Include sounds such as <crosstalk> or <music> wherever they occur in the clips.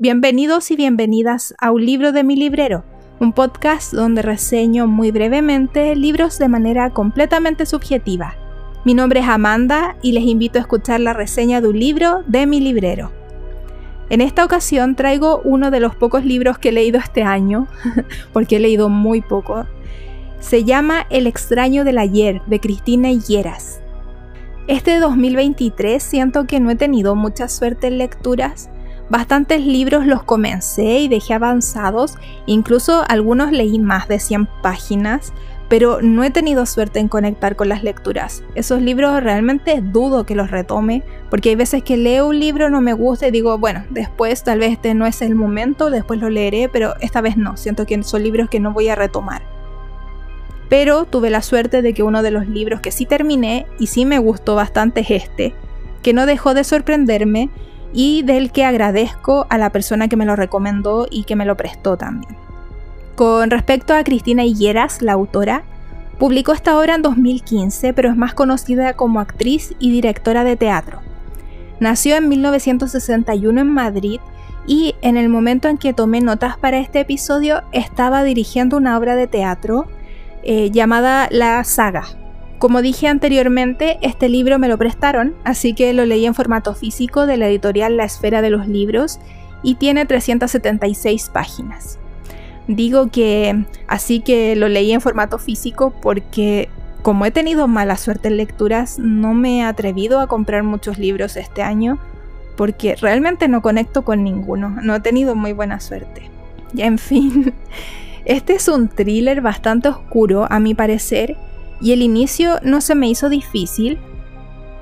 Bienvenidos y bienvenidas a Un libro de mi librero, un podcast donde reseño muy brevemente libros de manera completamente subjetiva. Mi nombre es Amanda y les invito a escuchar la reseña de un libro de mi librero. En esta ocasión traigo uno de los pocos libros que he leído este año, <laughs> porque he leído muy poco. Se llama El extraño del ayer, de Cristina Higueras. Este 2023 siento que no he tenido mucha suerte en lecturas, Bastantes libros los comencé y dejé avanzados, incluso algunos leí más de 100 páginas, pero no he tenido suerte en conectar con las lecturas. Esos libros realmente dudo que los retome, porque hay veces que leo un libro, no me gusta y digo, bueno, después tal vez este no es el momento, después lo leeré, pero esta vez no, siento que son libros que no voy a retomar. Pero tuve la suerte de que uno de los libros que sí terminé y sí me gustó bastante es este, que no dejó de sorprenderme y del que agradezco a la persona que me lo recomendó y que me lo prestó también. Con respecto a Cristina Higueras, la autora, publicó esta obra en 2015, pero es más conocida como actriz y directora de teatro. Nació en 1961 en Madrid y en el momento en que tomé notas para este episodio estaba dirigiendo una obra de teatro eh, llamada La Saga, como dije anteriormente, este libro me lo prestaron, así que lo leí en formato físico de la editorial La Esfera de los Libros y tiene 376 páginas. Digo que así que lo leí en formato físico porque como he tenido mala suerte en lecturas, no me he atrevido a comprar muchos libros este año porque realmente no conecto con ninguno, no he tenido muy buena suerte. Ya en fin, <laughs> este es un thriller bastante oscuro a mi parecer y el inicio no se me hizo difícil,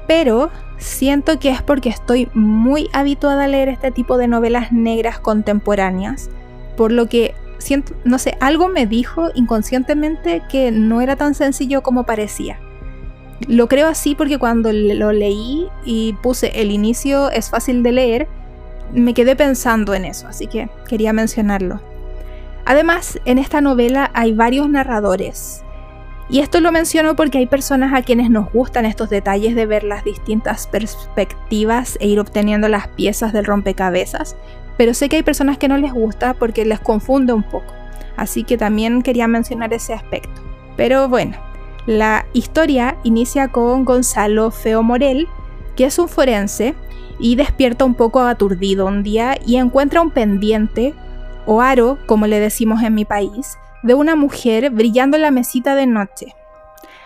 pero siento que es porque estoy muy habituada a leer este tipo de novelas negras contemporáneas, por lo que siento, no sé, algo me dijo inconscientemente que no era tan sencillo como parecía. Lo creo así porque cuando lo leí y puse el inicio es fácil de leer, me quedé pensando en eso, así que quería mencionarlo. Además, en esta novela hay varios narradores, y esto lo menciono porque hay personas a quienes nos gustan estos detalles de ver las distintas perspectivas e ir obteniendo las piezas del rompecabezas, pero sé que hay personas que no les gusta porque les confunde un poco. Así que también quería mencionar ese aspecto. Pero bueno, la historia inicia con Gonzalo Feo Morel, que es un forense y despierta un poco aturdido un día y encuentra un pendiente, o aro, como le decimos en mi país, de una mujer brillando en la mesita de noche.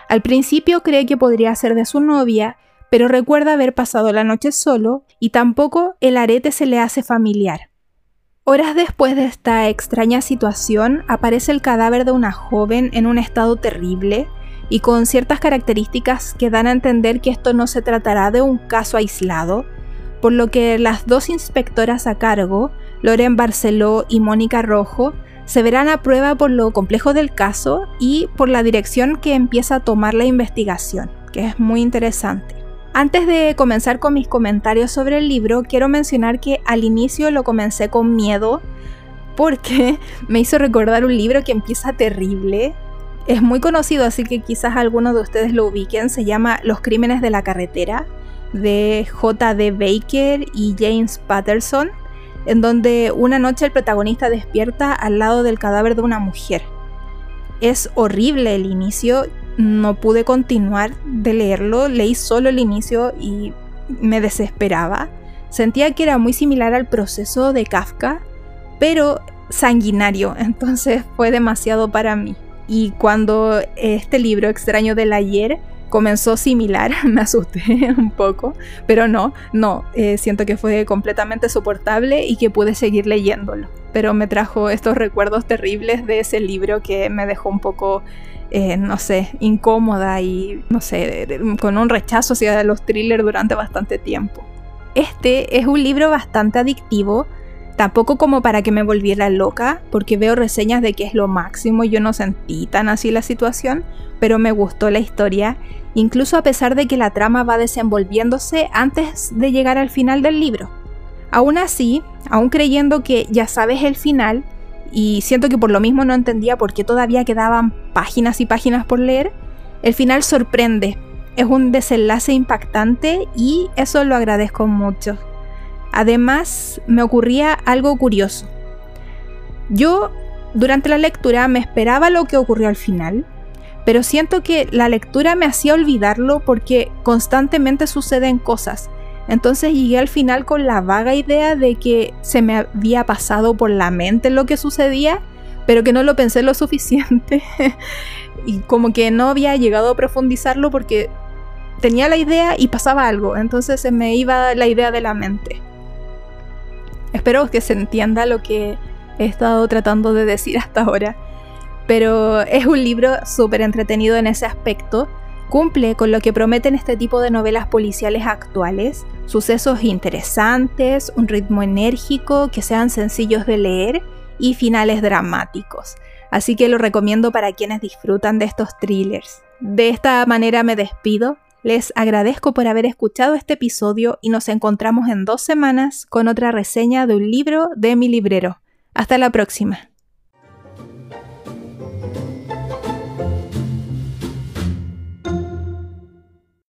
Al principio cree que podría ser de su novia, pero recuerda haber pasado la noche solo y tampoco el arete se le hace familiar. Horas después de esta extraña situación, aparece el cadáver de una joven en un estado terrible y con ciertas características que dan a entender que esto no se tratará de un caso aislado, por lo que las dos inspectoras a cargo, Loren Barceló y Mónica Rojo, se verán a prueba por lo complejo del caso y por la dirección que empieza a tomar la investigación, que es muy interesante. Antes de comenzar con mis comentarios sobre el libro, quiero mencionar que al inicio lo comencé con miedo porque <laughs> me hizo recordar un libro que empieza terrible. Es muy conocido, así que quizás algunos de ustedes lo ubiquen. Se llama Los Crímenes de la Carretera, de J.D. Baker y James Patterson en donde una noche el protagonista despierta al lado del cadáver de una mujer. Es horrible el inicio, no pude continuar de leerlo, leí solo el inicio y me desesperaba. Sentía que era muy similar al proceso de Kafka, pero sanguinario, <laughs> entonces fue demasiado para mí. Y cuando este libro extraño del ayer comenzó similar, <laughs> me asusté un poco, pero no, no, eh, siento que fue completamente soportable y que pude seguir leyéndolo. Pero me trajo estos recuerdos terribles de ese libro que me dejó un poco, eh, no sé, incómoda y, no sé, con un rechazo hacia los thrillers durante bastante tiempo. Este es un libro bastante adictivo, tampoco como para que me volviera loca, porque veo reseñas de que es lo máximo y yo no sentí tan así la situación, pero me gustó la historia incluso a pesar de que la trama va desenvolviéndose antes de llegar al final del libro. Aún así, aún creyendo que ya sabes el final y siento que por lo mismo no entendía por qué todavía quedaban páginas y páginas por leer, el final sorprende. Es un desenlace impactante y eso lo agradezco mucho. Además, me ocurría algo curioso. Yo, durante la lectura, me esperaba lo que ocurrió al final, pero siento que la lectura me hacía olvidarlo porque constantemente suceden cosas. Entonces llegué al final con la vaga idea de que se me había pasado por la mente lo que sucedía, pero que no lo pensé lo suficiente. <laughs> y como que no había llegado a profundizarlo porque tenía la idea y pasaba algo, entonces se me iba la idea de la mente. Espero que se entienda lo que he estado tratando de decir hasta ahora, pero es un libro súper entretenido en ese aspecto Cumple con lo que prometen este tipo de novelas policiales actuales, sucesos interesantes, un ritmo enérgico, que sean sencillos de leer y finales dramáticos. Así que lo recomiendo para quienes disfrutan de estos thrillers. De esta manera me despido. Les agradezco por haber escuchado este episodio y nos encontramos en dos semanas con otra reseña de un libro de mi librero. Hasta la próxima.